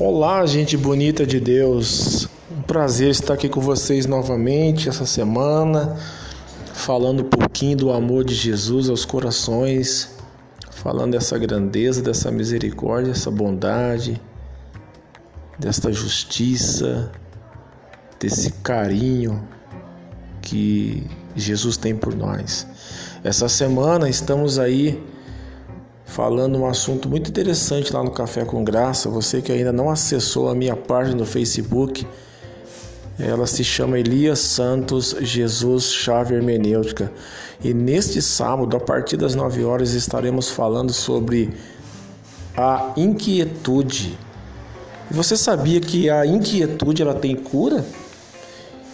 Olá, gente bonita de Deus. Um prazer estar aqui com vocês novamente essa semana, falando um pouquinho do amor de Jesus aos corações, falando dessa grandeza, dessa misericórdia, dessa bondade, desta justiça, desse carinho que Jesus tem por nós. Essa semana estamos aí falando um assunto muito interessante lá no Café com Graça. Você que ainda não acessou a minha página no Facebook, ela se chama Elias Santos Jesus Chave Hermenêutica. E neste sábado, a partir das 9 horas, estaremos falando sobre a inquietude. Você sabia que a inquietude ela tem cura?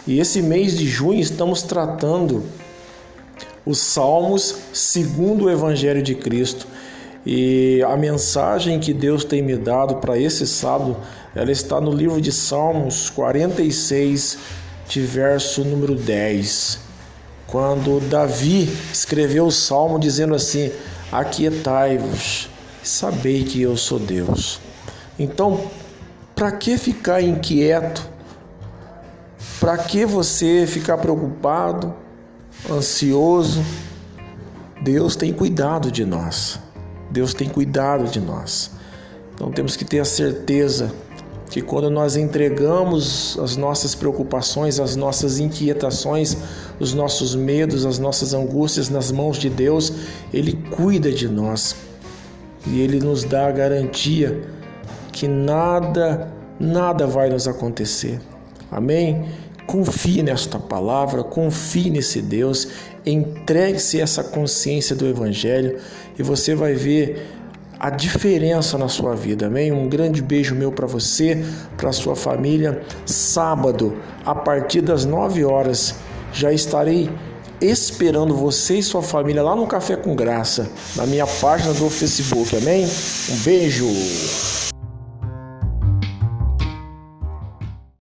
E esse mês de junho estamos tratando os Salmos segundo o Evangelho de Cristo. E a mensagem que Deus tem me dado para esse sábado, ela está no livro de Salmos 46, de verso número 10. Quando Davi escreveu o salmo dizendo assim: Aquietai-vos, sabei que eu sou Deus. Então, para que ficar inquieto? Para que você ficar preocupado, ansioso? Deus tem cuidado de nós. Deus tem cuidado de nós. Então temos que ter a certeza que quando nós entregamos as nossas preocupações, as nossas inquietações, os nossos medos, as nossas angústias nas mãos de Deus, Ele cuida de nós e Ele nos dá a garantia que nada, nada vai nos acontecer. Amém? Confie nesta palavra, confie nesse Deus, entregue-se essa consciência do Evangelho e você vai ver a diferença na sua vida, amém? Um grande beijo meu para você, para sua família. Sábado, a partir das 9 horas, já estarei esperando você e sua família lá no Café com Graça, na minha página do Facebook, amém? Um beijo!